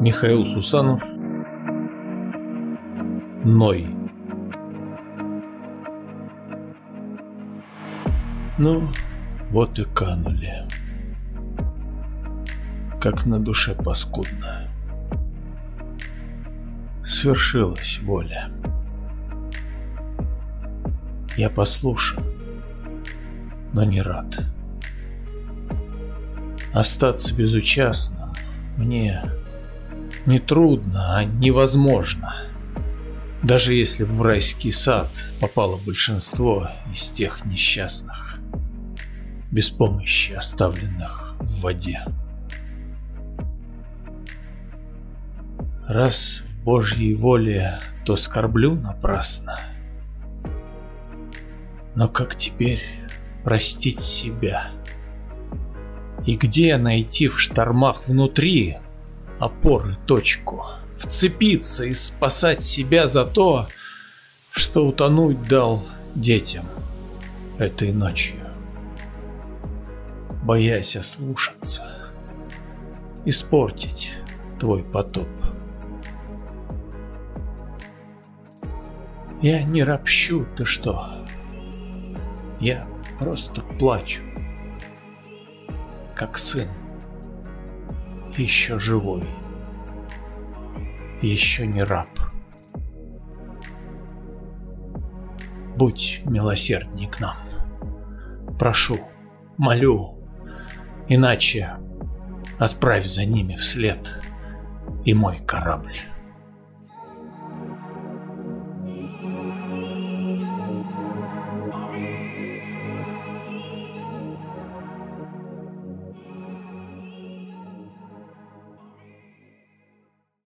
Михаил Сусанов Ной Ну, вот и канули. Как на душе паскудно. Свершилась воля. Я послушан, но не рад. Остаться безучастным мне не трудно, а невозможно. Даже если в райский сад попало большинство из тех несчастных, без помощи оставленных в воде. Раз в Божьей воле, то скорблю напрасно. Но как теперь простить себя? И где найти в штормах внутри опоры точку? Вцепиться и спасать себя за то, что утонуть дал детям этой ночью. Боясь ослушаться, испортить твой потоп. Я не ропщу, ты что? Я просто плачу, как сын, еще живой, еще не раб. Будь милосердней к нам. Прошу, молю, иначе отправь за ними вслед и мой корабль.